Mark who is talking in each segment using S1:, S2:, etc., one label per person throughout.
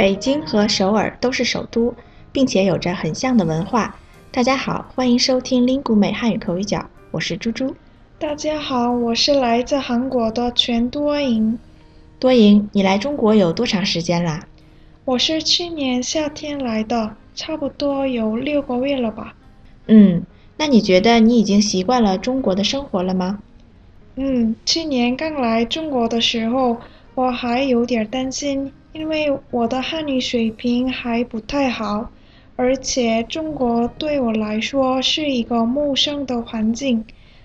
S1: 北京和首尔都是首都，并且有着很像的文化。大家好，欢迎收听 Lingu 美汉语口语角，我是猪猪。
S2: 大家好，我是来自韩国的全多银。
S1: 多银，你来中国有多长时间啦？
S2: 我是去年夏天来的，差不多有六个月了吧。
S1: 嗯，那你觉得你已经习惯了中国的生活了吗？
S2: 嗯，去年刚来中国的时候，我还有点担心，因为我的汉语水平还不太好，而且中国对我来说是一个陌生的环境，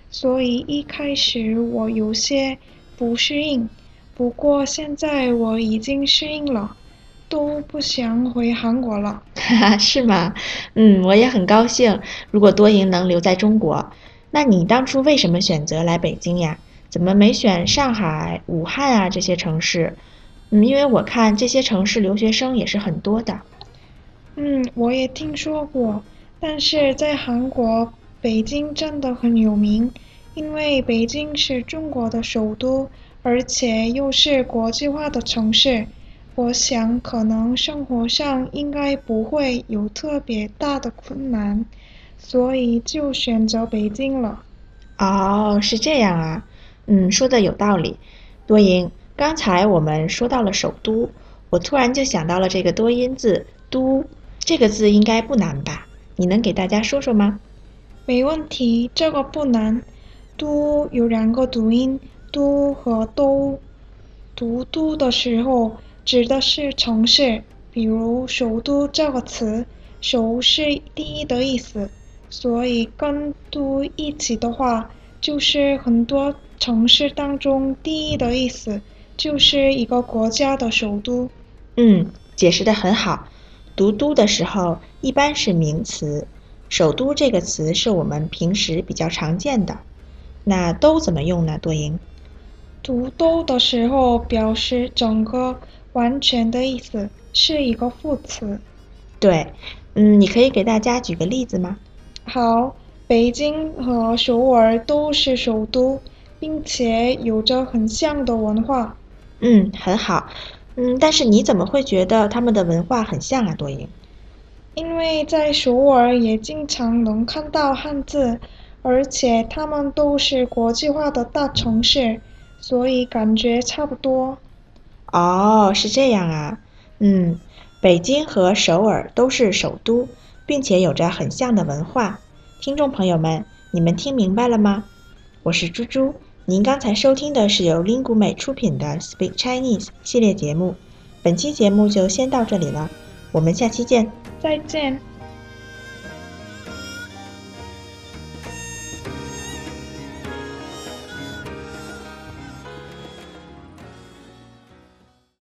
S2: 所以一开始我有些不适应。不过现在我已经适应了，都不想回韩国了。
S1: 哈哈，是吗？嗯，我也很高兴。如果多赢能留在中国，那你当初为什么选择来北京呀？怎么没选上海、武汉啊这些城市？嗯，因为我看这些城市留学生也是很多的。
S2: 嗯，我也听说过，但是在韩国，北京真的很有名，因为北京是中国的首都，而且又是国际化的城市。我想可能生活上应该不会有特别大的困难，所以就选择北京了。
S1: 哦，是这样啊。嗯，说的有道理。多音，刚才我们说到了首都，我突然就想到了这个多音字“都”，这个字应该不难吧？你能给大家说说吗？
S2: 没问题，这个不难。都有两个读音，都和都。读都的时候指的是城市，比如首都这个词，首是第一的意思，所以跟都一起的话，就是很多。城市当中第一的意思就是一个国家的首都。
S1: 嗯，解释的很好。读都的时候一般是名词，首都这个词是我们平时比较常见的。那都怎么用呢？多音。
S2: 读都的时候表示整个、完全的意思，是一个副词。
S1: 对，嗯，你可以给大家举个例子吗？
S2: 好，北京和首尔都是首都。并且有着很像的文化。
S1: 嗯，很好。嗯，但是你怎么会觉得他们的文化很像啊，多英？
S2: 因为在首尔也经常能看到汉字，而且他们都是国际化的大城市，所以感觉差不多。
S1: 哦，是这样啊。嗯，北京和首尔都是首都，并且有着很像的文化。听众朋友们，你们听明白了吗？我是猪猪。您刚才收听的是由 Lingu 美出品的 Speak Chinese 系列节目，本期节目就先到这里了，我们下期见，
S2: 再见。